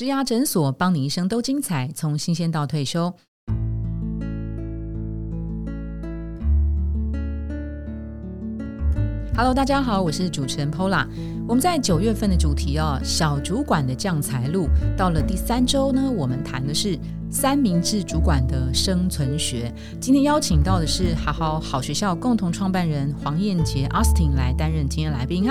植牙诊所，帮你一生都精彩，从新鲜到退休。Hello，大家好，我是主持人 Pola。我们在九月份的主题哦，小主管的降财路。到了第三周呢，我们谈的是三明治主管的生存学。今天邀请到的是好好好学校共同创办人黄燕杰 Austin 来担任今天来宾。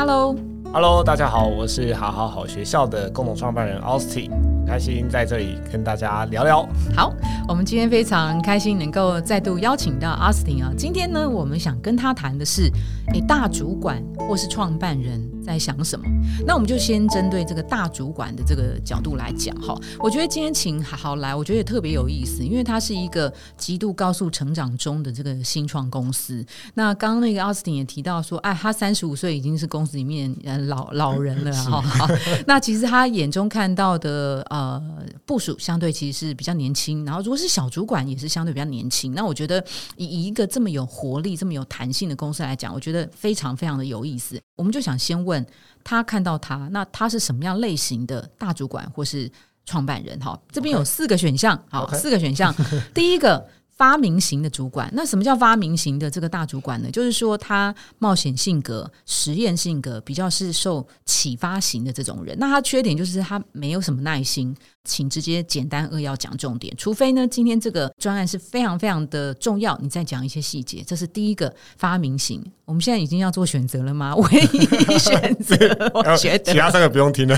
Hello，大家好，我是好好好学校的共同创办人 Austin。开心在这里跟大家聊聊。好，我们今天非常开心能够再度邀请到阿斯汀啊。今天呢，我们想跟他谈的是，诶，大主管或是创办人在想什么？那我们就先针对这个大主管的这个角度来讲哈。我觉得今天请好好来，我觉得也特别有意思，因为他是一个极度高速成长中的这个新创公司。那刚刚那个奥斯汀也提到说，哎，他三十五岁已经是公司里面呃老老人了哈。那其实他眼中看到的啊。部署相对其实是比较年轻，然后如果是小主管也是相对比较年轻。那我觉得以一个这么有活力、这么有弹性的公司来讲，我觉得非常非常的有意思。我们就想先问他看到他，那他是什么样类型的大主管或是创办人？哈，这边有四个选项，好，四个选项，第一个。发明型的主管，那什么叫发明型的这个大主管呢？就是说他冒险性格、实验性格，比较是受启发型的这种人。那他缺点就是他没有什么耐心。请直接简单扼要讲重点，除非呢，今天这个专案是非常非常的重要，你再讲一些细节。这是第一个发明型。我们现在已经要做选择了吗？唯一选择，我觉得其他三个不用听了。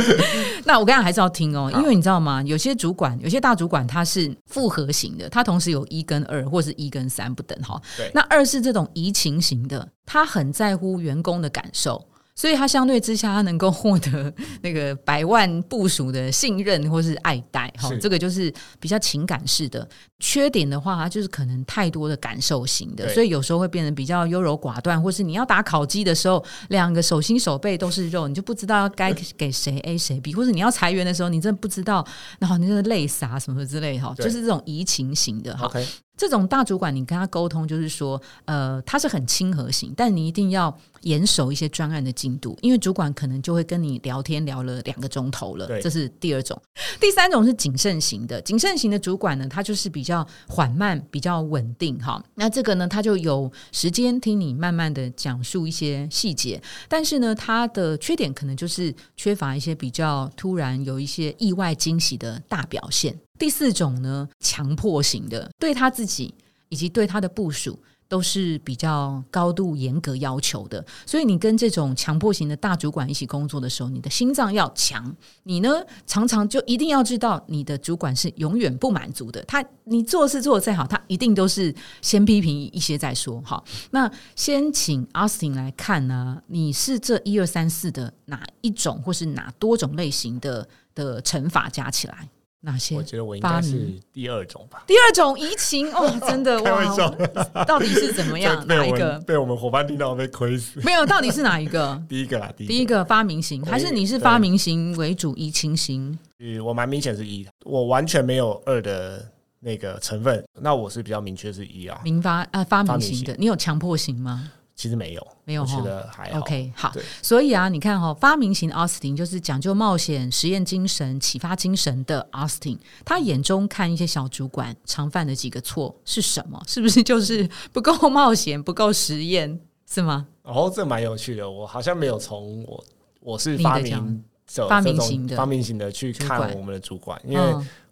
那我刚刚还是要听哦，因为你知道吗？有些主管，有些大主管他是复合型的，他同时有一跟二，或是一跟三不等哈。那二是这种移情型的，他很在乎员工的感受。所以他相对之下，他能够获得那个百万部署的信任或是爱戴，哈，这个就是比较情感式的。缺点的话，他就是可能太多的感受型的，所以有时候会变得比较优柔寡断，或是你要打烤鸡的时候，两个手心手背都是肉，你就不知道该给谁 A 谁 B，或者你要裁员的时候，你真的不知道，然后你就是泪洒什么之类哈，就是这种移情型的哈。这种大主管，你跟他沟通，就是说，呃，他是很亲和型，但你一定要严守一些专案的进度，因为主管可能就会跟你聊天聊了两个钟头了。这是第二种。第三种是谨慎型的，谨慎型的主管呢，他就是比较缓慢、比较稳定哈。那这个呢，他就有时间听你慢慢的讲述一些细节，但是呢，他的缺点可能就是缺乏一些比较突然有一些意外惊喜的大表现。第四种呢，强迫型的，对他自己以及对他的部署都是比较高度严格要求的。所以你跟这种强迫型的大主管一起工作的时候，你的心脏要强。你呢，常常就一定要知道，你的主管是永远不满足的。他你做事做的再好，他一定都是先批评一些再说。好，那先请阿斯汀来看呢，你是这一二三四的哪一种，或是哪多种类型的的乘法加起来？哪些？我觉得我应该是第二种吧。第二种移情哦，真的哇！到底是怎么样？哪一个被我们伙伴听到被亏死？没有，到底是哪一个？第一个啦，第一个发明型，还是你是发明型为主，移情型？嗯，我蛮明显是一，我完全没有二的那个成分。那我是比较明确是一啊，明发啊，发明型的，你有强迫型吗？其实没有，没有，我觉得还 OK。好，所以啊，你看哈，发明型奥斯汀就是讲究冒险、实验精神、启发精神的奥斯汀。他眼中看一些小主管常犯的几个错是什么？是不是就是不够冒险、不够实验，是吗？哦，这蛮有趣的。我好像没有从我我是发明发明型的发明型的去看我们的主管，因为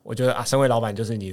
我觉得啊，身为老板就是你。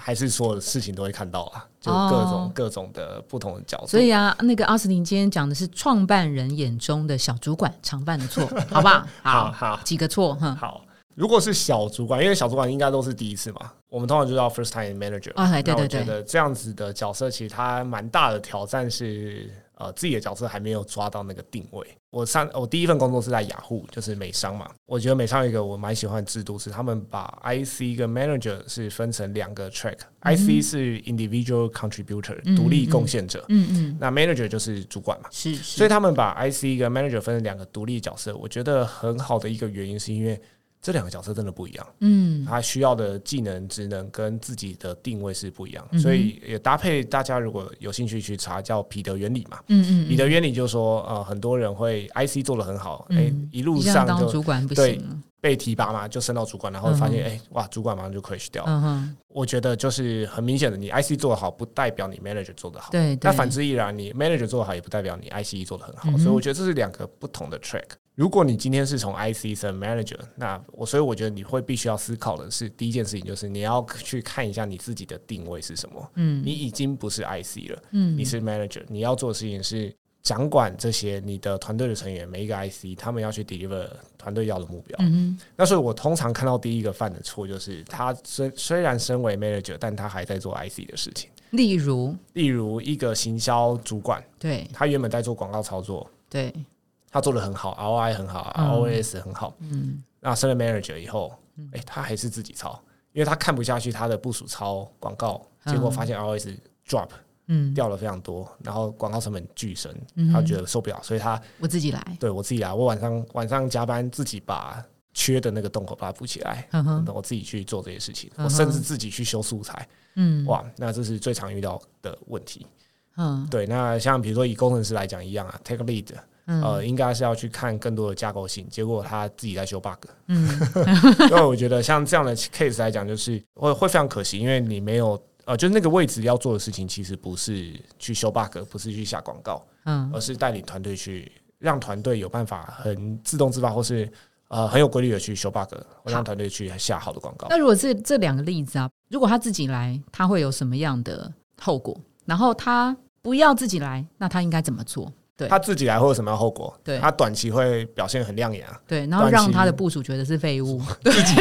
还是所有的事情都会看到啊，就各种各种的不同的角度。所以啊，那个阿斯汀今天讲的是创办人眼中的小主管常犯的错，好不好？好好几个错哈。好，如果是小主管，因为小主管应该都是第一次嘛，我们通常就叫 first time manager 啊。对对对，觉得这样子的角色其实他蛮大的挑战是。呃，自己的角色还没有抓到那个定位。我上我第一份工作是在雅虎，就是美商嘛。我觉得美商有一个我蛮喜欢的制度，是他们把 IC 跟 Manager 是分成两个 track，IC 是 Individual Contributor 独立贡献者，嗯嗯，那 Manager 就是主管嘛，是，所以他们把 IC 跟 Manager 分成两个独立角色。我觉得很好的一个原因是因为。这两个角色真的不一样，嗯，他需要的技能、职能跟自己的定位是不一样，所以也搭配大家如果有兴趣去查叫彼得原理嘛，嗯嗯，彼得原理就是说，呃，很多人会 IC 做的很好，哎，一路上就主管不行，被提拔嘛，就升到主管，然后发现哎哇，主管马上就 crash 掉。嗯哼，我觉得就是很明显的，你 IC 做的好，不代表你 manager 做的好。对，那反之亦然，你 manager 做的好，也不代表你 IC 做的很好。所以我觉得这是两个不同的 track。如果你今天是从 IC 升 manager，那我所以我觉得你会必须要思考的是，第一件事情就是你要去看一下你自己的定位是什么。嗯，你已经不是 IC 了，嗯，你是 manager，你要做的事情是。掌管这些你的团队的成员，每一个 IC，他们要去 deliver 团队要的目标。嗯那所以我通常看到第一个犯的错就是，他虽虽然身为 manager，但他还在做 IC 的事情。例如，例如一个行销主管，对，他原本在做广告操作，对，他做的很好，ROI 很好，ROS 很好。嗯。那升了 manager 以后，哎，他还是自己抄，因为他看不下去他的部署抄广告，结果发现 ROS drop。嗯，掉了非常多，然后广告成本巨升，他觉得受不了，所以他我自己来，对我自己来，我晚上晚上加班自己把缺的那个洞口把它补起来，嗯我自己去做这些事情，我甚至自己去修素材，嗯，哇，那这是最常遇到的问题，嗯，对，那像比如说以工程师来讲一样啊，take lead，呃，应该是要去看更多的架构性，结果他自己在修 bug，嗯，因为我觉得像这样的 case 来讲，就是会会非常可惜，因为你没有。呃，就是那个位置要做的事情，其实不是去修 bug，不是去下广告，嗯，而是带领团队去让团队有办法很自动自发，或是呃很有规律的去修 bug，让团队去下好的广告。那如果这这两个例子啊，如果他自己来，他会有什么样的后果？然后他不要自己来，那他应该怎么做？他自己来会有什么样后果？对他短期会表现很亮眼啊。对，然后让他的部署觉得是废物。自己，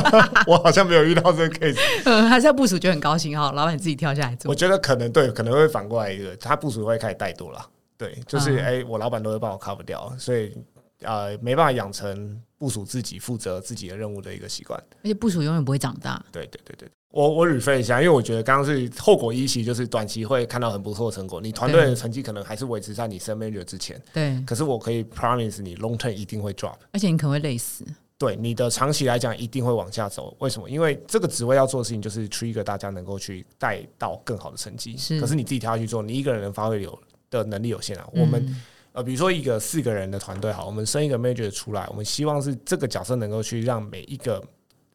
我好像没有遇到这个 case。嗯，还是要部署觉得很高兴哈，老板自己跳下来做。我觉得可能对，可能会反过来一个，他部署会开始怠惰了。对，就是哎，我老板都会帮我 cover 掉，所以呃，没办法养成部署自己负责自己的任务的一个习惯。而且部署永远不会长大。对对对对。我我 refer 一下，因为我觉得刚刚是后果一期，就是短期会看到很不错的成果，你团队的成绩可能还是维持在你升 manager 之前。对。可是我可以 promise 你 long term 一定会 drop，而且你可能会累死。对，你的长期来讲一定会往下走。为什么？因为这个职位要做的事情就是 trigger 大家能够去带到更好的成绩。是。可是你自己跳下去做，你一个人能发挥有的能力有限啊。我们呃，比如说一个四个人的团队，好，我们升一个 manager 出来，我们希望是这个角色能够去让每一个。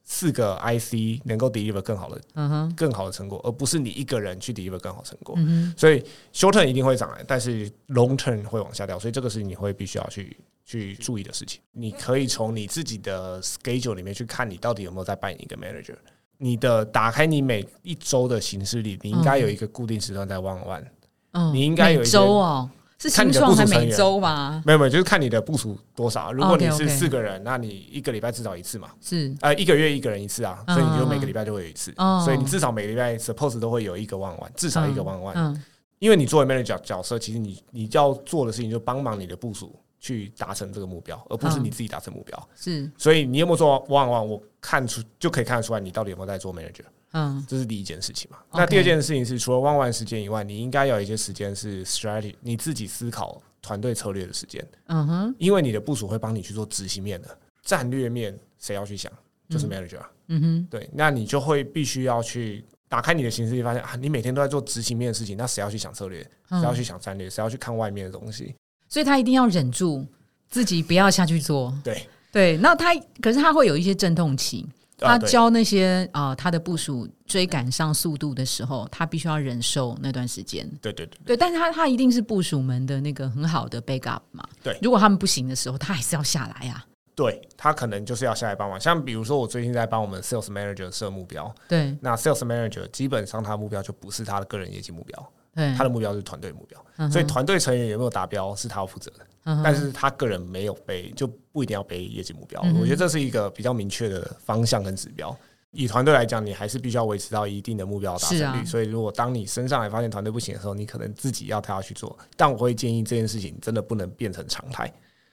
四个 IC 能够 deliver 更好的，嗯哼，更好的成果，而不是你一个人去 deliver 更好成果。嗯所以 short term 一定会涨来，但是 long term 会往下掉，所以这个是你会必须要去去注意的事情。你可以从你自己的 schedule 里面去看，你到底有没有在扮演一个 manager。你的打开你每一周的形式里，你应该有一个固定时段在 one one。嗯，你应该有一周哦。是新创还每周吗？没有没有，就是看你的部署多少。如果你是四个人，那你一个礼拜至少一次嘛。是呃，一个月一个人一次啊，所以你就每个礼拜就会有一次。所以你至少每个礼拜 suppose 都会有一个万万，至少一个万万。嗯，因为你作为 manager 角角色，其实你你要做的事情就帮忙你的部署去达成这个目标，而不是你自己达成目标。是，所以你有没有做万万？我看出就可以看得出来，你到底有没有在做 manager。嗯，这是第一件事情嘛。那第二件事情是，除了万万时间以外，你应该有一些时间是 strategy，你自己思考。团队策略的时间，嗯哼，因为你的部署会帮你去做执行面的战略面，谁要去想，就是 manager，嗯哼，对，那你就会必须要去打开你的形式，发现啊，你每天都在做执行面的事情，那谁要去想策略，谁要去想战略，谁要去看外面的东西，所以他一定要忍住自己不要下去做，对。对，那他可是他会有一些阵痛期。他教那些啊，他的部署追赶上速度的时候，他必须要忍受那段时间。对对对，对，但是他他一定是部署们的那个很好的 backup 嘛。对，如果他们不行的时候，他还是要下来呀。对他可能就是要下来帮忙。像比如说，我最近在帮我们 sales manager 设目标。对，那 sales manager 基本上他的目标就不是他的个人业绩目标，对他的目标是团队目标。所以团队成员有没有达标是他要负责的。但是他个人没有背，就不一定要背业绩目标。我觉得这是一个比较明确的方向跟指标。以团队来讲，你还是必须要维持到一定的目标达成率。所以，如果当你升上来发现团队不行的时候，你可能自己要跳下去做。但我会建议这件事情真的不能变成常态。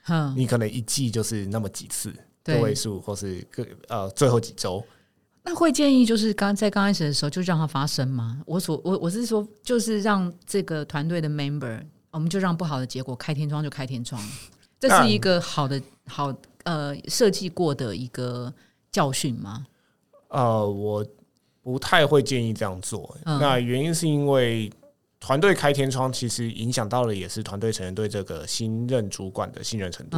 嗯，你可能一季就是那么几次个位数，或是个呃最后几周。那会建议就是刚在刚开始的时候就让它发生吗？我所我我是说，就是让这个团队的 member。我们就让不好的结果开天窗就开天窗，这是一个好的好呃设计过的一个教训吗？呃，我不太会建议这样做。那原因是因为团队开天窗，其实影响到了也是团队成员对这个新任主管的信任程度。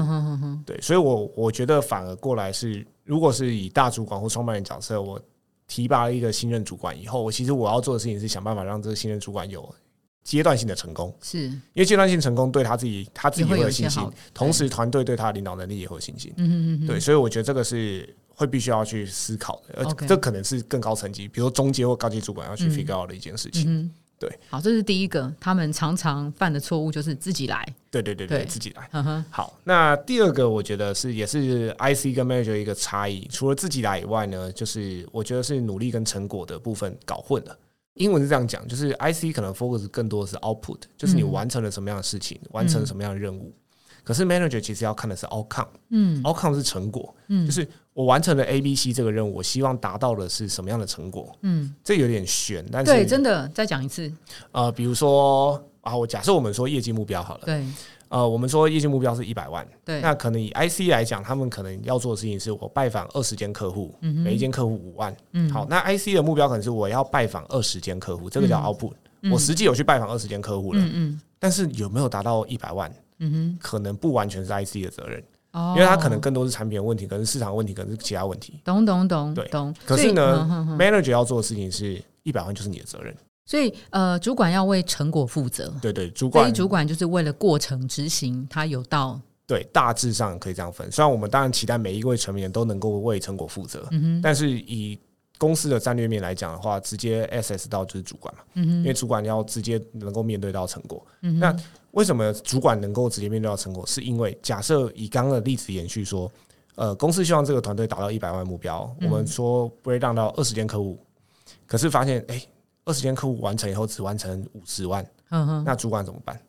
对，所以我我觉得反而过来是如果是以大主管或创办人角色，我提拔了一个新任主管以后，我其实我要做的事情是想办法让这个新任主管有阶段性的成功，是因为阶段性成功对他自己他自己会有信心，同时团队对他的领导能力也会有信心。嗯嗯嗯，对，所以我觉得这个是会必须要去思考的，而这可能是更高层级，比如中阶或高级主管要去 figure out 的一件事情。对，好，这是第一个，他们常常犯的错误就是自己来。对对对对，自己来。嗯好，那第二个我觉得是也是 IC 跟 manager 一个差异，除了自己来以外呢，就是我觉得是努力跟成果的部分搞混了。英文是这样讲，就是 IC 可能 focus 更多的是 output，就是你完成了什么样的事情，完成了什么样的任务。可是 manager 其实要看的是 outcome，嗯，outcome 是成果，嗯，就是我完成了 A、B、C 这个任务，我希望达到的是什么样的成果，嗯，这有点悬，但是对，真的再讲一次，呃，比如说啊，我假设我们说业绩目标好了，对，呃，我们说业绩目标是一百万，对，那可能以 IC 来讲，他们可能要做的事情是我拜访二十间客户，每一间客户五万，嗯，好，那 IC 的目标可能是我要拜访二十间客户，这个叫 output，我实际有去拜访二十间客户了，嗯嗯，但是有没有达到一百万？嗯哼，可能不完全是 IC 的责任，哦，因为它可能更多是产品的问题，可能是市场问题，可能是其他问题。懂懂懂，对懂。可是呢，manager 要做的事情是一百万就是你的责任，所以呃，主管要为成果负责。对对，主管主管就是为了过程执行，他有到对大致上可以这样分。虽然我们当然期待每一位成员都能够为成果负责，嗯，但是以公司的战略面来讲的话，直接 SS 到就是主管嘛，嗯哼，因为主管要直接能够面对到成果，嗯那。为什么主管能够直接面对到成果？是因为假设以刚刚的例子延续说，呃，公司希望这个团队达到一百万目标，我们说不会让到二十间客户，可是发现哎，二十间客户完成以后只完成五十万，嗯哼，那主管怎么办？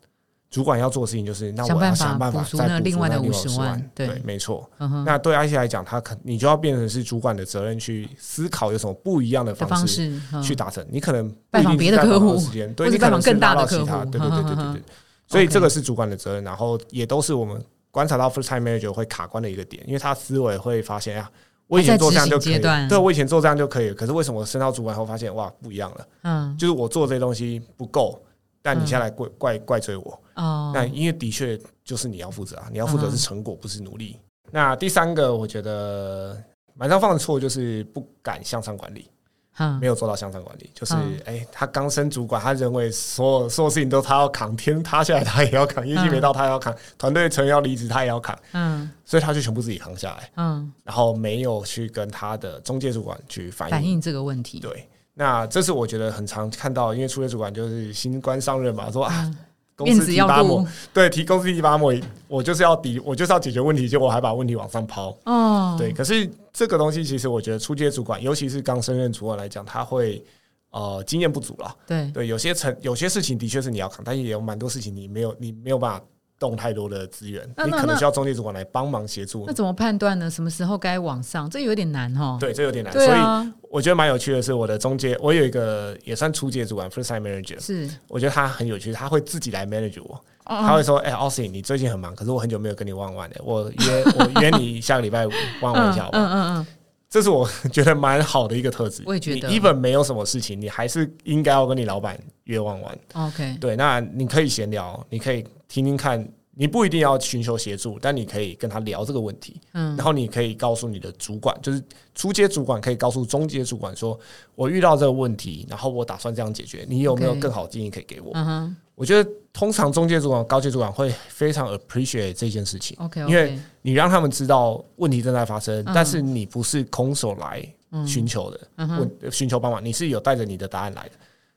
主管要做的事情就是，那我要想办法再补足那五十万，对，没错。那对 I C 来讲，他可你就要变成是主管的责任去思考有什么不一样的方式去达成。你可能拜访别的客户，时间对，你可能更大的客户，对对对对对对。所以这个是主管的责任，然后也都是我们观察到 first time manager 会卡关的一个点，因为他思维会发现呀，我以前做这样就可以，对，我以前做这样就可以，可是为什么升到主管后发现哇不一样了？嗯，就是我做这些东西不够，但你现在来怪怪怪罪我哦，那因为的确就是你要负责啊，你要负责是成果，不是努力。那第三个我觉得蛮上犯的错就是不敢向上管理。没有做到向上管理，就是哎，他刚升主管，他认为所有所有事情都他要扛，天塌下来他也要扛，业绩没到他也要扛，团队成员要离职他也要扛，嗯，所以他就全部自己扛下来，嗯，然后没有去跟他的中介主管去反映。反映这个问题，对，那这是我觉得很常看到，因为初业主管就是新官上任嘛，说啊。公司提拔我，对，提公司提拔我，我就是要抵，我就是要解决问题，结果我还把问题往上抛。哦，对，可是这个东西其实我觉得初阶主管，尤其是刚升任主管来讲，他会呃经验不足了。对，对，有些成有些事情的确是你要扛，但也有蛮多事情你没有，你没有办法。动太多的资源，你可能需要中介主管来帮忙协助。那怎么判断呢？什么时候该往上？这有点难哦。对，这有点难。所以我觉得蛮有趣的是，我的中介，我有一个也算初阶主管，first time manager。是，我觉得他很有趣，他会自己来 manage 我。他会说：“哎，Austin，你最近很忙，可是我很久没有跟你玩玩了。我约我约你下个礼拜玩玩一下。”嗯嗯嗯，这是我觉得蛮好的一个特质。我也觉得，even 没有什么事情，你还是应该要跟你老板约玩玩。OK，对，那你可以闲聊，你可以听听看。你不一定要寻求协助，但你可以跟他聊这个问题。嗯，然后你可以告诉你的主管，就是初阶主管可以告诉中阶主管说：“我遇到这个问题，然后我打算这样解决，你有没有更好建议可以给我？”我觉得通常中介主管、高阶主管会非常 appreciate 这件事情。OK，因为你让他们知道问题正在发生，但是你不是空手来寻求的，问寻求帮忙，你是有带着你的答案来的。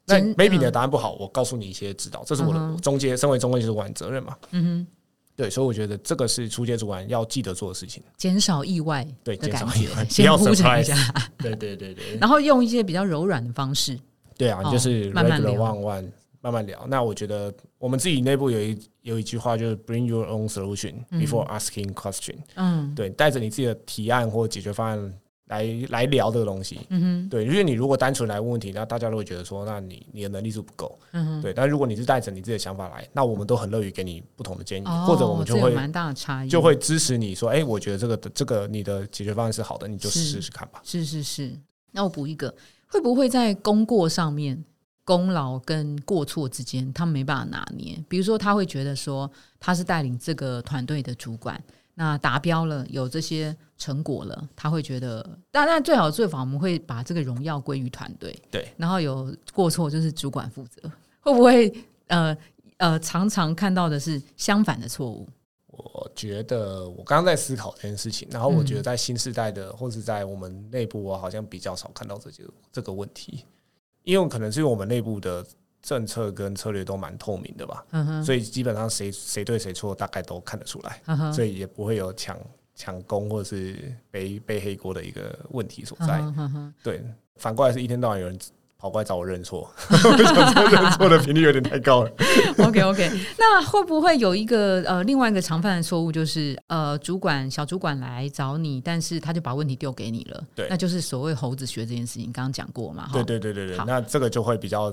那 maybe 你的答案不好，我告诉你一些指导，这是我的中介，身为中介主管责任嘛。嗯哼，对，所以我觉得这个是初阶主管要记得做的事情，减少意外，对，减少意外，先铺陈一下，对对对对，然后用一些比较柔软的方式，对啊，就是慢慢聊，慢慢聊。那我觉得我们自己内部有一有一句话，就是 Bring your own solution before asking question。嗯，对，带着你自己的提案或解决方案。来来聊这个东西，嗯哼，对，因为你如果单纯来问问题，那大家都会觉得说，那你你的能力是不够，嗯哼，对。但如果你是带着你自己的想法来，那我们都很乐于给你不同的建议，或者我们就会蛮大的差异，就会支持你说，哎，我觉得这个这个你的解决方案是好的，你就试试看吧。是是是，那我补一个，会不会在功过上面，功劳跟过错之间，他没办法拿捏？比如说，他会觉得说，他是带领这个团队的主管。那达标了，有这些成果了，他会觉得，当然最好的做法，我们会把这个荣耀归于团队，对，然后有过错就是主管负责，会不会呃呃常常看到的是相反的错误？我觉得我刚刚在思考这件事情，然后我觉得在新时代的或是在我们内部，我好像比较少看到这些这个问题，因为可能是因为我们内部的。政策跟策略都蛮透明的吧，所以基本上谁谁对谁错大概都看得出来，所以也不会有抢抢功或者是背背黑锅的一个问题所在。对，反过来是一天到晚有人跑过来找我认错，认错的频率有点太高了。OK OK，那会不会有一个呃另外一个常犯的错误，就是呃主管小主管来找你，但是他就把问题丢给你了，对，那就是所谓猴子学这件事情，刚刚讲过嘛？对对对对对，那这个就会比较。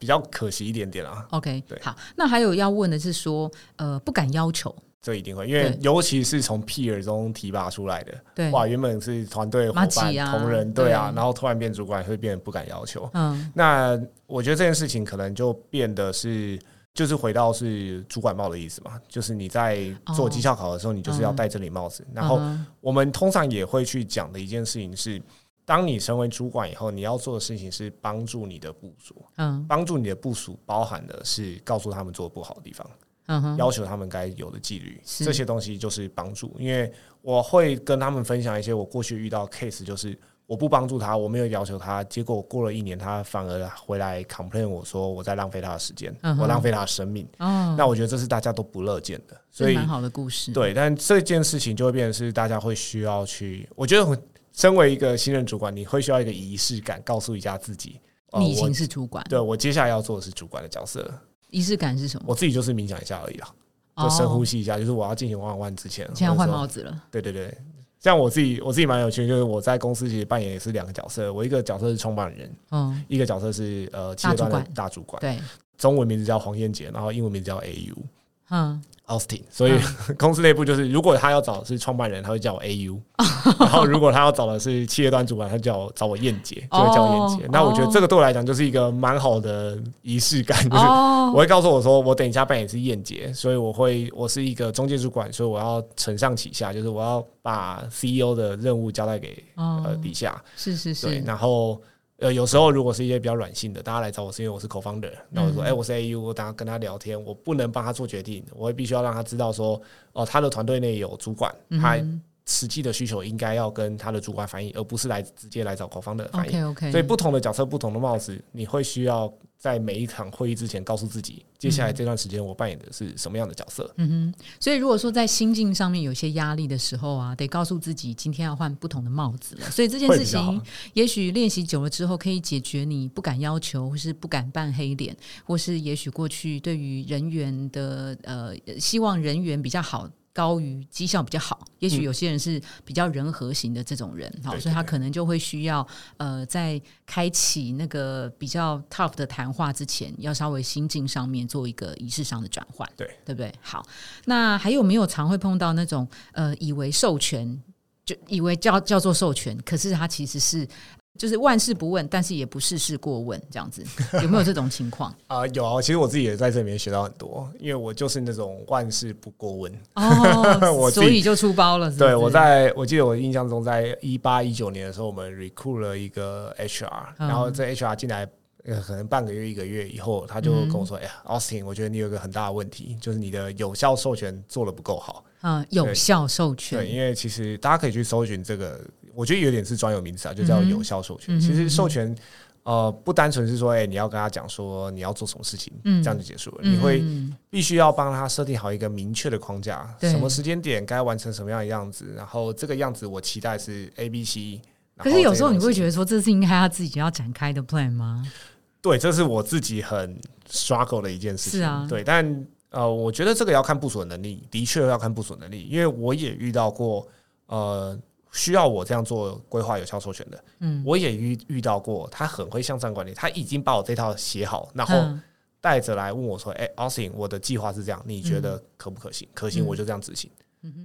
比较可惜一点点啊。OK，对，好，那还有要问的是说，呃，不敢要求，这一定会，因为尤其是从 peer 中提拔出来的，对，哇，原本是团队伙伴同仁，对啊，然后突然变主管，会变得不敢要求。嗯，那我觉得这件事情可能就变得是，就是回到是主管帽的意思嘛，就是你在做绩效考的时候，你就是要戴这顶帽子。然后我们通常也会去讲的一件事情是。当你成为主管以后，你要做的事情是帮助你的部署。嗯，帮助你的部署包含的是告诉他们做不好的地方，嗯要求他们该有的纪律，这些东西就是帮助。因为我会跟他们分享一些我过去遇到 case，就是我不帮助他，我没有要求他，结果过了一年，他反而回来 complain 我说我在浪费他的时间，我浪费他的生命。哦，那我觉得这是大家都不乐见的，所以蛮好的故事。对，但这件事情就会变成是大家会需要去，我觉得。身为一个新任主管，你会需要一个仪式感，告诉一下自己，你已经是主管。对我接下来要做的是主管的角色。仪式感是什么？我自己就是冥想一下而已啊，就深呼吸一下，就是我要进行万万之前，现在换帽子了。对对对，像我自己，我自己蛮有趣，就是我在公司其实扮演也是两个角色，我一个角色是创办人，嗯，一个角色是呃企业端的大主管，对，中文名字叫黄燕杰，然后英文名字叫 AU，嗯。Austin，所以 公司内部就是，如果他要找的是创办人，他会叫我 AU；然后如果他要找的是企业端主管，他叫我找我燕姐，就会叫我燕姐。那我觉得这个对我来讲就是一个蛮好的仪式感，就是我会告诉我说，我等一下扮演是燕姐，所以我会我是一个中介主管，所以我要承上启下，就是我要把 CEO 的任务交代给呃底下，是是是，然后。呃，有时候如果是一些比较软性的，大家来找我是因为我是 co-founder，那我说，哎，我是 AU，我等下跟他聊天，我不能帮他做决定，我也必须要让他知道说，哦，他的团队内有主管，他实际的需求应该要跟他的主管反映，而不是来直接来找 co-founder 反映。所以不同的角色，不同的帽子，你会需要。在每一场会议之前，告诉自己接下来这段时间我扮演的是什么样的角色。嗯哼，所以如果说在心境上面有些压力的时候啊，得告诉自己今天要换不同的帽子了。所以这件事情，也许练习久了之后，可以解决你不敢要求，或是不敢扮黑脸，或是也许过去对于人员的呃，希望人员比较好。高于绩效比较好，也许有些人是比较人和型的这种人，好，所以他可能就会需要呃，在开启那个比较 tough 的谈话之前，要稍微心境上面做一个仪式上的转换，对对不对？好，那还有没有常会碰到那种呃，以为授权就以为叫叫做授权，可是他其实是。就是万事不问，但是也不事事过问，这样子有没有这种情况 啊？有啊，其实我自己也在这里面学到很多，因为我就是那种万事不过问哦，我所以就出包了。对，我在我记得我印象中，在一八一九年的时候，我们 recruit 了一个 HR，然后这 HR 进来可能半个月一个月以后，他就跟我说：“哎呀，Austin，我觉得你有一个很大的问题，就是你的有效授权做的不够好。”嗯，有效授权。对，因为其实大家可以去搜寻这个。我觉得有点是专有名词啊，就叫有效授权。其实授权，呃，不单纯是说，哎，你要跟他讲说你要做什么事情，这样就结束了。你会必须要帮他设定好一个明确的框架，什么时间点该完成什么样的样子，然后这个样子我期待是 A、B、C。可是有时候你会觉得说，这是应该他自己要展开的 plan 吗？对，这是我自己很 struggle 的一件事情。是啊，对，但呃，我觉得这个要看部署能力，的确要看部署能力，因为我也遇到过，呃。需要我这样做规划有效授权的，嗯，我也遇遇到过，他很会向上管理，他已经把我这套写好，然后带着来问我说：“哎，Austin，我的计划是这样，你觉得可不可行？可行我就这样执行。”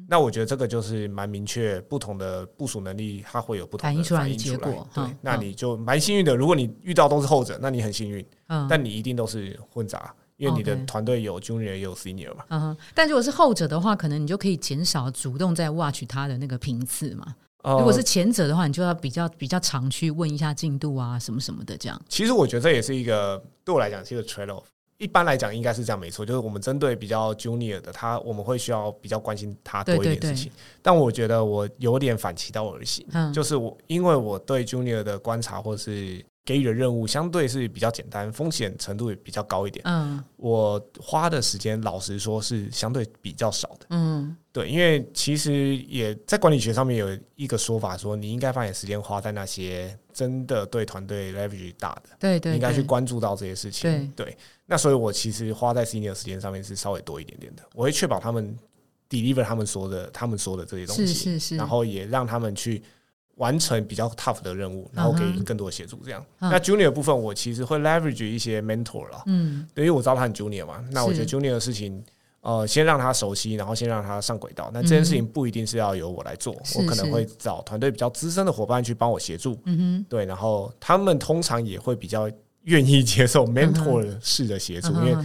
那我觉得这个就是蛮明确，不同的部署能力，它会有不同的反映出来的结果。对，那你就蛮幸运的。如果你遇到都是后者，那你很幸运。嗯，但你一定都是混杂。因为你的团队有 junior 也有 senior 嘛。嗯，但如果是后者的话，可能你就可以减少主动在 watch 他的那个频次嘛。如果是前者的话，你就要比较比较常去问一下进度啊，什么什么的这样。其实我觉得这也是一个对我来讲是一个 trade off。一般来讲应该是这样没错，就是我们针对比较 junior 的他，我们会需要比较关心他多一点事情。但我觉得我有点反其道而行，嗯就是我因为我对 junior 的观察或是。给予的任务相对是比较简单，风险程度也比较高一点。嗯，我花的时间，老实说是相对比较少的。嗯，对，因为其实也在管理学上面有一个说法，说你应该把你时间花在那些真的对团队 leverage 大的，对对，应该去关注到这些事情。对，那所以我其实花在 senior 时间上面是稍微多一点点的，我会确保他们 deliver 他们说的，他们说的这些东西，是是是，然后也让他们去。完成比较 tough 的任务，然后给更多的协助，这样。那 junior 部分，我其实会 leverage 一些 mentor 了，嗯，因为我知道他很 junior 嘛。那我觉得 junior 的事情，呃，先让他熟悉，然后先让他上轨道。那这件事情不一定是要由我来做，我可能会找团队比较资深的伙伴去帮我协助。嗯哼，对，然后他们通常也会比较。愿意接受 mentor 式的协助，因为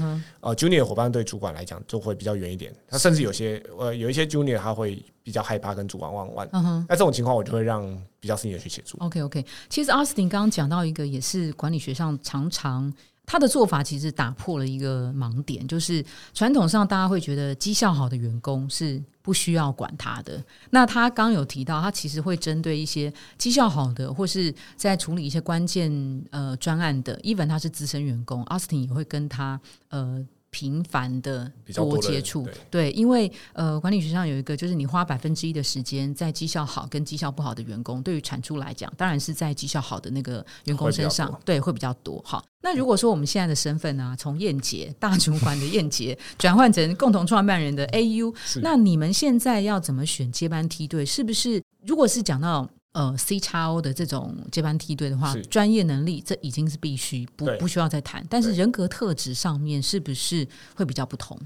呃，junior 伙伴对主管来讲就会比较远一点。他甚至有些呃，有一些 junior 他会比较害怕跟主管弯弯。那这种情况，我就会让比较 senior 去协助。OK OK，其实 Austin 刚刚讲到一个，也是管理学上常常。他的做法其实打破了一个盲点，就是传统上大家会觉得绩效好的员工是不需要管他的。那他刚有提到，他其实会针对一些绩效好的，或是在处理一些关键呃专案的，even 他是资深员工，Austin 也会跟他呃。频繁的多接触，对，因为呃，管理学上有一个，就是你花百分之一的时间在绩效好跟绩效不好的员工，对于产出来讲，当然是在绩效好的那个员工身上，对，会比较多。好，那如果说我们现在的身份呢，从燕杰大主管的燕杰转换成共同创办人的 AU，那你们现在要怎么选接班梯队？是不是？如果是讲到。呃，C 叉 O 的这种接班梯队的话，专业能力这已经是必须，不不需要再谈。但是人格特质上面是不是会比较不同？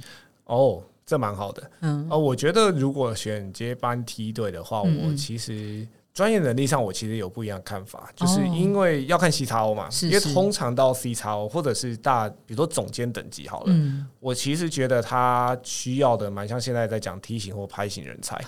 哦，这蛮好的。嗯，哦，我觉得如果选接班梯队的话，我其实。专业能力上，我其实有不一样的看法，就是因为要看 C 叉 O 嘛，因为通常到 C 叉 O 或者是大，比如说总监等级好了，我其实觉得他需要的蛮像现在在讲梯形或拍型人才，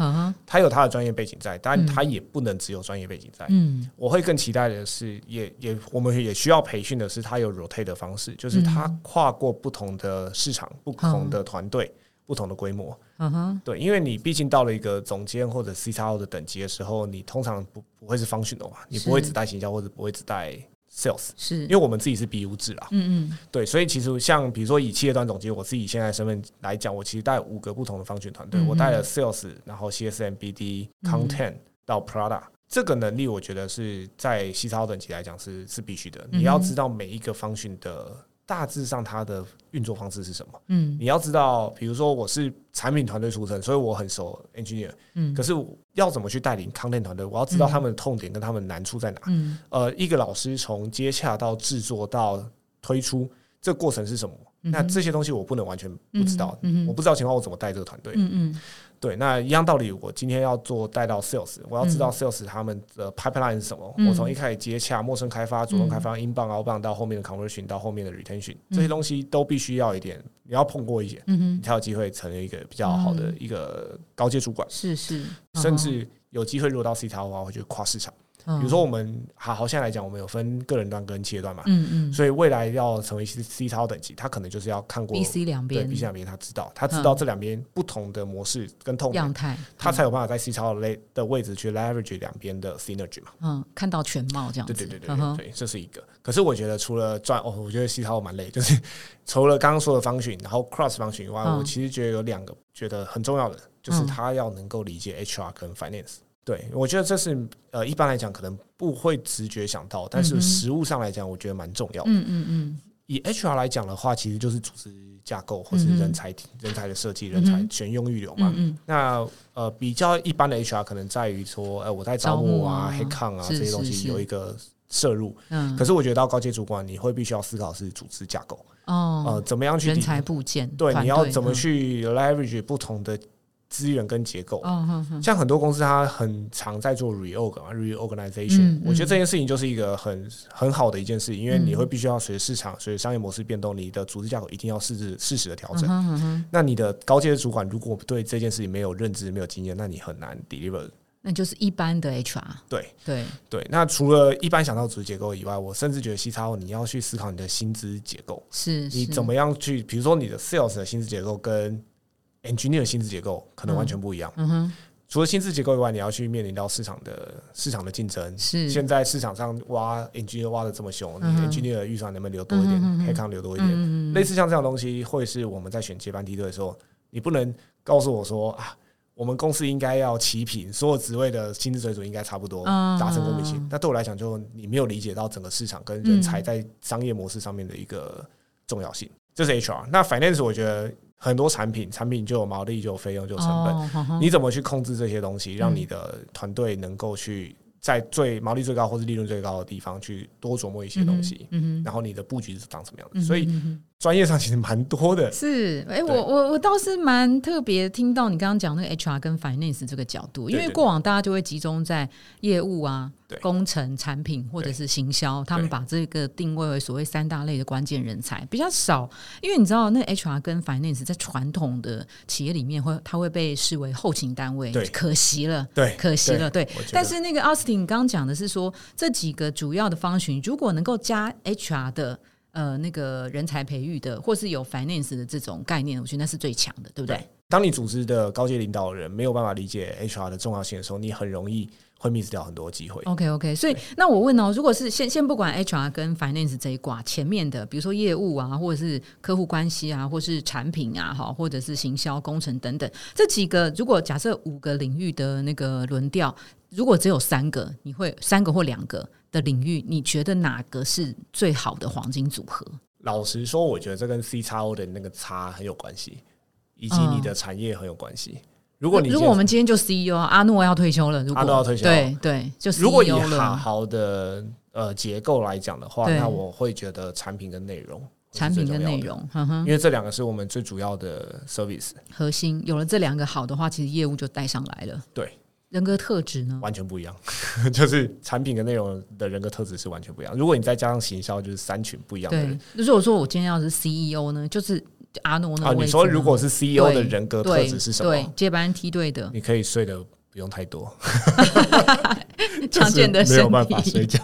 他有他的专业背景在，但他也不能只有专业背景在。嗯，我会更期待的是，也也我们也需要培训的是，他有 rotate 的方式，就是他跨过不同的市场、不同的团队。不同的规模，嗯哼，对，因为你毕竟到了一个总监或者 C 叉 O 的等级的时候，你通常不不会是 function 嘛，你不会只带行销或者不会只带 sales，是。因为我们自己是 BU 制啦，嗯嗯，对，所以其实像比如说以企业端总监，我自己现在身份来讲，我其实带五个不同的 function 团队，我带了 sales，然后 CSM、BD、content 到 product，这个能力我觉得是在 C 叉 O 等级来讲是是必须的，你要知道每一个 function 的。大致上，它的运作方式是什么？嗯，你要知道，比如说我是产品团队出身，所以我很熟 engineer。嗯，可是要怎么去带领 content 团队？我要知道他们的痛点跟他们难处在哪。嗯，呃，一个老师从接洽到制作到推出，这个过程是什么？那这些东西我不能完全不知道。嗯，我不知道情况，我怎么带这个团队？嗯嗯。对，那一样道理，我今天要做带到 sales，我要知道 sales 他们的 pipeline 是什么。我从一开始接洽、陌生开发、主动开发、英镑、澳镑到后面的 conversion，到后面的 retention，这些东西都必须要一点，你要碰过一些，你才有机会成为一个比较好的一个高阶主管。是是，甚至有机会入到 C 超的话，我觉得跨市场。比如说，我们好好现在来讲，我们有分个人端跟企业端嘛，嗯嗯，所以未来要成为 C C 超等级，他可能就是要看过 B C 两边，对 B C 两边，他知道，他知道这两边不同的模式跟痛样态，他才有办法在 C 超类的位置去 leverage 两边的 synergy 嘛，嗯，看到全貌这样，对对对对对，这是一个。可是我觉得除了赚哦，我觉得 C 超蛮累，就是 除了刚刚说的方训，然后 cross 方训以外，我其实觉得有两个觉得很重要的，就是他要能够理解 H R 跟 finance。对，我觉得这是呃，一般来讲可能不会直觉想到，但是实物上来讲，我觉得蛮重要。嗯嗯嗯。以 HR 来讲的话，其实就是组织架构或是人才人才的设计、人才选用预留嘛。嗯那呃，比较一般的 HR 可能在于说，呃，我在招募啊、黑抗啊这些东西有一个摄入。嗯。可是我觉得到高阶主管，你会必须要思考是组织架构哦，呃，怎么样去人才部件？对，你要怎么去 leverage 不同的。资源跟结构。像很多公司，它很常在做 reorg 嘛，reorganization。我觉得这件事情就是一个很很好的一件事情，因为你会必须要随着市场、随着商业模式变动，你的组织架构一定要适时适时的调整。那你的高阶主管如果对这件事情没有认知、没有经验，那你很难 deliver。那就是一般的 HR，对对对。那除了一般想到组织结构以外，我甚至觉得 C 叉 O 你要去思考你的薪资结构，是你怎么样去，比如说你的 Sales 的薪资结构跟 Engineer 的薪资结构可能完全不一样。嗯哼。除了薪资结构以外，你要去面临到市场的市场的竞争。是。现在市场上挖 Engineer 挖的这么凶，你 Engineer 的预算能不能留多一点？黑康留多一点？类似像这样东西，会是我们在选接班梯队的时候，你不能告诉我说啊。我们公司应该要齐平，所有职位的薪资水准应该差不多，达成公平性。那对我来讲，就你没有理解到整个市场跟人才在商业模式上面的一个重要性。这是 HR。那 Finance 我觉得很多产品，产品就有毛利，就有费用，就有成本。你怎么去控制这些东西，让你的团队能够去在最毛利最高或是利润最高的地方去多琢磨一些东西？然后你的布局是长什么样的？所以。专业上其实蛮多的，是哎，我我我倒是蛮特别听到你刚刚讲那个 HR 跟 Finance 这个角度，因为过往大家就会集中在业务啊、工程、产品或者是行销，他们把这个定位为所谓三大类的关键人才。比较少，因为你知道那 HR 跟 Finance 在传统的企业里面会，它会被视为后勤单位，对，可惜了，对，可惜了，对。但是那个 Austin 刚刚讲的是说，这几个主要的方群，如果能够加 HR 的。呃，那个人才培育的，或是有 finance 的这种概念，我觉得那是最强的，对不对？当你组织的高阶领导人没有办法理解 HR 的重要性的时候，你很容易会 miss 掉很多机会。OK OK，所以那我问哦，如果是先先不管 HR 跟 finance 这一挂，前面的比如说业务啊，或者是客户关系啊，或是产品啊，哈，或者是行销、工程等等这几个，如果假设五个领域的那个轮调，如果只有三个，你会三个或两个？的领域，你觉得哪个是最好的黄金组合？老实说，我觉得这跟 C 叉 O 的那个差很有关系，以及你的产业很有关系。如果你如果我们今天就 CEO 阿诺要退休了，如果阿诺要退休，对对，就如果以好好的呃结构来讲的话，那我会觉得产品跟内容，产品跟内容，因为这两个是我们最主要的 service 核心。有了这两个好的话，其实业务就带上来了。对。人格特质呢？完全不一样，就是产品跟内容的人格特质是完全不一样。如果你再加上行销，就是三群不一样的人。如果说我今天要是 CEO 呢，就是阿诺呢？啊，你说如果是 CEO 的人格特质是什么？对，接班梯队的，你可以睡的不用太多，常见的没有办法睡觉，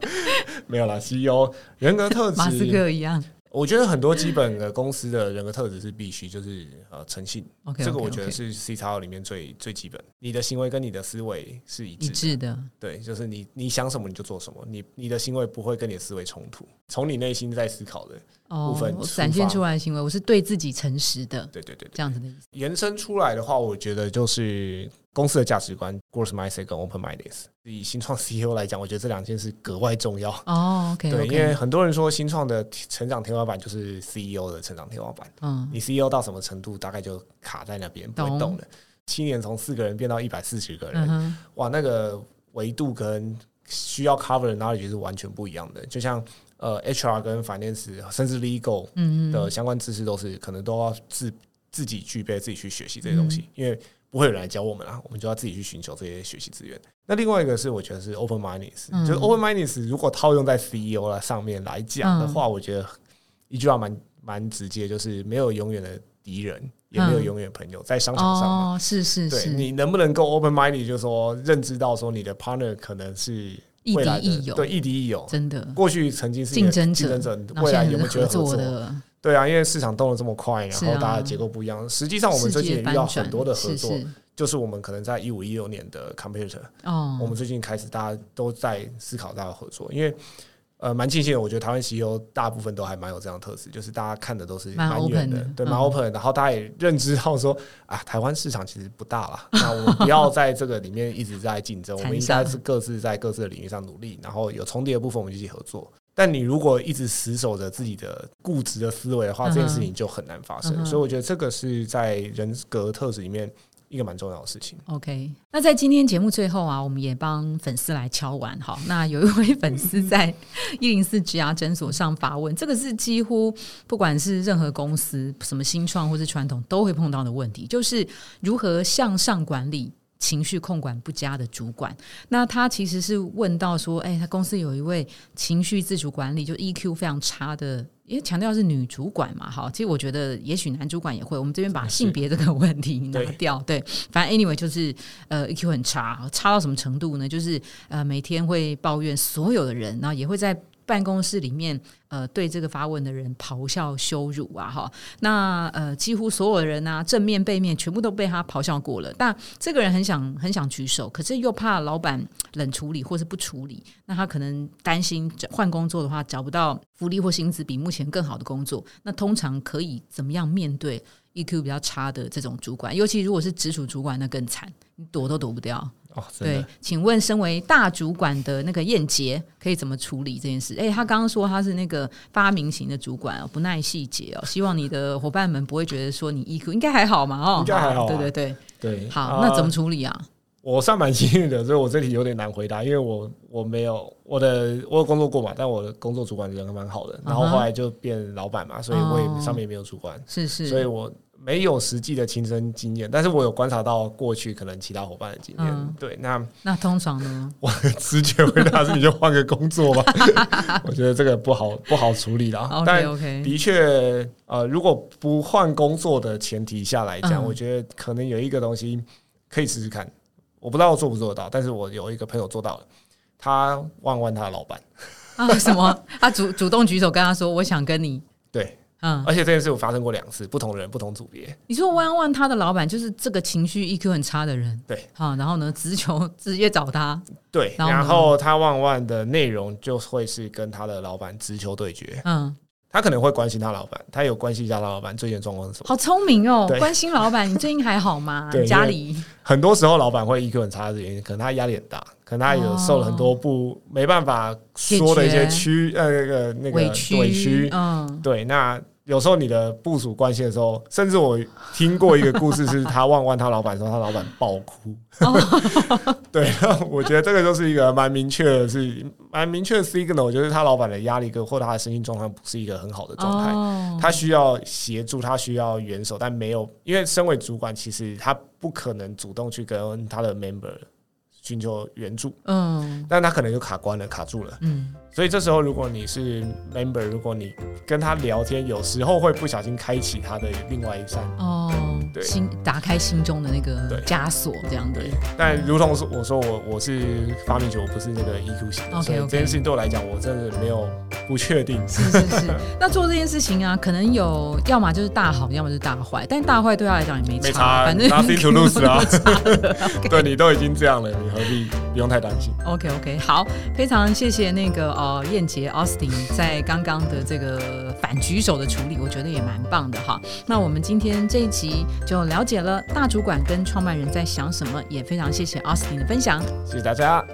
没有啦。CEO 人格特质，马斯克一样。我觉得很多基本的公司的人格特质是必须，就是呃诚信。这个我觉得是 C 叉 O 里面最最基本。你的行为跟你的思维是一致的。对，就是你你想什么你就做什么，你你的行为不会跟你的思维冲突。从你内心在思考的部分展现出来的行为，我是对自己诚实的。对对对，这样子的意思。延伸出来的话，我觉得就是。公司的价值观，growth mindset 跟 open mindedness。以新创 CEO 来讲，我觉得这两件事格外重要。哦对，因为很多人说新创的成长天花板就是 CEO 的成长天花板。嗯，你 CEO 到什么程度，大概就卡在那边不会动了。七年从四个人变到一百四十个人，哇，那个维度跟需要 cover 的 knowledge 是完全不一样的。就像呃 HR 跟 finance 甚至 legal 的相关知识，都是可能都要自自己具备，自己去学习这些东西，因为。不会有人来教我们啦，我们就要自己去寻求这些学习资源。那另外一个是，我觉得是 open mindedness，就是 open mindedness 如果套用在 CEO 了上面来讲的话，我觉得一句话蛮蛮直接，就是没有永远的敌人，也没有永远朋友，在商场上嘛，是是是，你能不能够 open minded，就是说认知到说你的 partner 可能是亦敌亦友，对亦敌亦友，真的，过去曾经是竞争者，竞争者，未来有没有合作的？对啊，因为市场动得这么快，然后大家结构不一样。实际上，我们最近也遇到很多的合作，就是我们可能在一五一六年的 computer，哦，我们最近开始大家都在思考大家合作，因为呃，蛮庆幸的，我觉得台湾 CEO 大部分都还蛮有这样的特质，就是大家看的都是蛮远的，对，蛮 open，然后大家也认知到说啊，台湾市场其实不大了，那我们不要在这个里面一直在竞争，我们应该 是各自在各自的领域上努力，然后有重叠的部分我们就一起合作。但你如果一直死守着自己的固执的思维的话，这件事情就很难发生。所以我觉得这个是在人格特质里面一个蛮重要的事情。OK，那在今天节目最后啊，我们也帮粉丝来敲完哈。那有一位粉丝在 一零四植牙诊所上发问，这个是几乎不管是任何公司，什么新创或是传统都会碰到的问题，就是如何向上管理。情绪控管不佳的主管，那他其实是问到说，哎，他公司有一位情绪自主管理就 EQ 非常差的，因为强调是女主管嘛，哈，其实我觉得也许男主管也会，我们这边把性别这个问题拿掉，对，反正 anyway 就是呃 EQ 很差，差到什么程度呢？就是呃每天会抱怨所有的人，然后也会在。办公室里面，呃，对这个发问的人咆哮羞辱啊，哈，那呃，几乎所有人啊，正面背面全部都被他咆哮过了。但这个人很想很想举手，可是又怕老板冷处理或是不处理，那他可能担心换工作的话找不到福利或薪资比目前更好的工作。那通常可以怎么样面对 EQ 比较差的这种主管？尤其如果是直属主管，那更惨，你躲都躲不掉。哦，对，请问身为大主管的那个燕杰可以怎么处理这件事？哎，他刚刚说他是那个发明型的主管哦，不耐细节哦，希望你的伙伴们不会觉得说你 EQ 应该还好嘛哦，应该还好，对对对对。好，那怎么处理啊？我算蛮幸运的，所以我这题有点难回答，因为我我没有我的我有工作过嘛，但我的工作主管人蛮好的，然后后来就变老板嘛，所以我也上面也没有主管，是是，所以我。没有实际的亲身经验，但是我有观察到过去可能其他伙伴的经验。对，那那通常呢？我直觉回答是你就换个工作吧。我觉得这个不好 不好处理了。但的确，呃，如果不换工作的前提下来讲，我觉得可能有一个东西可以试试看。我不知道做不做得到，但是我有一个朋友做到了，他问问他的老板啊，什么？他主主动举手跟他说：“我想跟你。”对。嗯，而且这件事我发生过两次，不同人不同组别。你说弯弯他的老板就是这个情绪 EQ 很差的人，对，好，然后呢，直球直接找他，对，然后他万万的内容就会是跟他的老板直球对决，嗯。他可能会关心他老板，他有关心一下他老板最近状况是什么。好聪明哦，关心老板，你最近还好吗？家里很多时候老板会 EQ 很差的原因，可能他压力很大，可能他有受了很多不没办法说的一些屈呃那个那个委屈，嗯，对，那。有时候你的部署关系的时候，甚至我听过一个故事，是他问问他老板说，他老板爆哭。对，我觉得这个就是一个蛮明确的，是蛮明确的 signal。我觉得他老板的压力跟或他的身心状况不是一个很好的状态，他需要协助，他需要援手，但没有，因为身为主管，其实他不可能主动去跟他的 member 寻求援助。嗯，但他可能就卡关了，卡住了。嗯。所以这时候，如果你是 member，如果你跟他聊天，有时候会不小心开启他的另外一扇哦，对，心打开心中的那个枷锁，这样对。但如同我说，我我是发明者，我不是那个 EQ 型，OK，所以这件事情对我来讲，我真的没有不确定。是是是。那做这件事情啊，可能有要么就是大好，要么就是大坏。但大坏对他来讲也没差，反正 nothing to lose 啊。对你都已经这样了，你何必不用太担心？OK OK，好，非常谢谢那个哦。呃，燕杰 Austin 在刚刚的这个反举手的处理，我觉得也蛮棒的哈。那我们今天这一集就了解了大主管跟创办人在想什么，也非常谢谢 Austin 的分享，谢谢大家。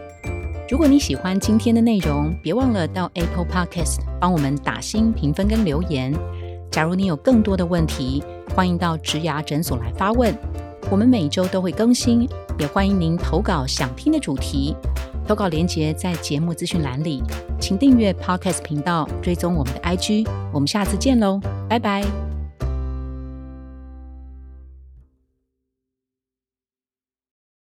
如果你喜欢今天的内容，别忘了到 Apple Podcast 帮我们打新评分跟留言。假如你有更多的问题，欢迎到植牙诊所来发问，我们每周都会更新，也欢迎您投稿想听的主题。投稿链接在节目资讯栏里，请订阅 Podcast 频道，追踪我们的 IG。我们下次见喽，拜拜。